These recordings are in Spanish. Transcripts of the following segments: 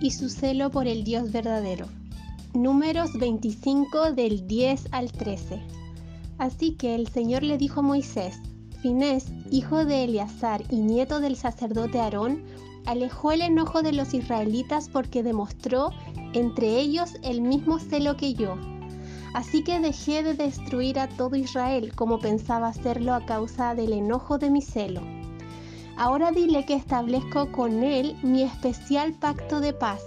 y su celo por el Dios verdadero. Números 25 del 10 al 13. Así que el Señor le dijo a Moisés, Finés, hijo de Eleazar y nieto del sacerdote Aarón, alejó el enojo de los israelitas porque demostró entre ellos el mismo celo que yo. Así que dejé de destruir a todo Israel como pensaba hacerlo a causa del enojo de mi celo. Ahora dile que establezco con él mi especial pacto de paz,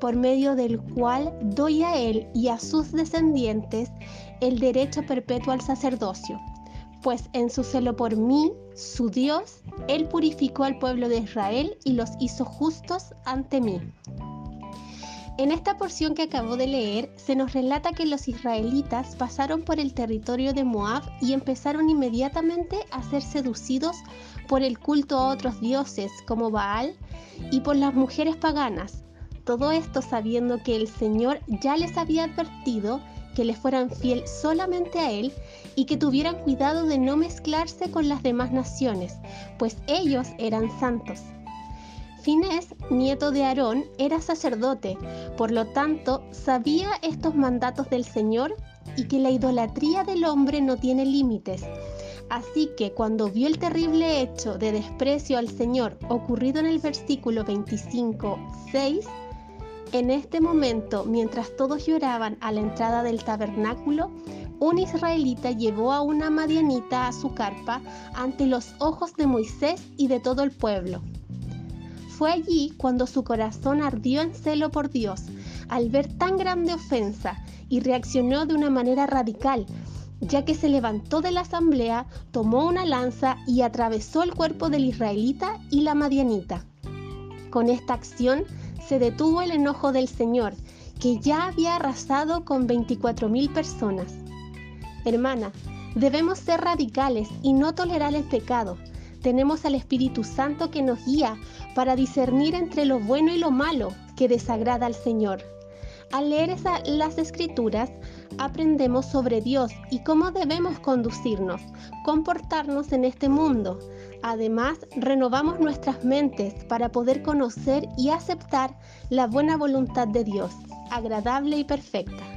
por medio del cual doy a él y a sus descendientes el derecho perpetuo al sacerdocio pues en su celo por mí, su Dios, Él purificó al pueblo de Israel y los hizo justos ante mí. En esta porción que acabo de leer, se nos relata que los israelitas pasaron por el territorio de Moab y empezaron inmediatamente a ser seducidos por el culto a otros dioses como Baal y por las mujeres paganas. Todo esto sabiendo que el Señor ya les había advertido que les fueran fiel solamente a Él y que tuvieran cuidado de no mezclarse con las demás naciones, pues ellos eran santos. Finés, nieto de Aarón, era sacerdote, por lo tanto sabía estos mandatos del Señor y que la idolatría del hombre no tiene límites. Así que cuando vio el terrible hecho de desprecio al Señor ocurrido en el versículo 25, 6, en este momento, mientras todos lloraban a la entrada del tabernáculo, un israelita llevó a una madianita a su carpa ante los ojos de Moisés y de todo el pueblo. Fue allí cuando su corazón ardió en celo por Dios al ver tan grande ofensa y reaccionó de una manera radical, ya que se levantó de la asamblea, tomó una lanza y atravesó el cuerpo del israelita y la madianita. Con esta acción, se detuvo el enojo del Señor, que ya había arrasado con 24.000 personas. Hermana, debemos ser radicales y no tolerar el pecado. Tenemos al Espíritu Santo que nos guía para discernir entre lo bueno y lo malo que desagrada al Señor. Al leer las escrituras, aprendemos sobre Dios y cómo debemos conducirnos, comportarnos en este mundo. Además, renovamos nuestras mentes para poder conocer y aceptar la buena voluntad de Dios, agradable y perfecta.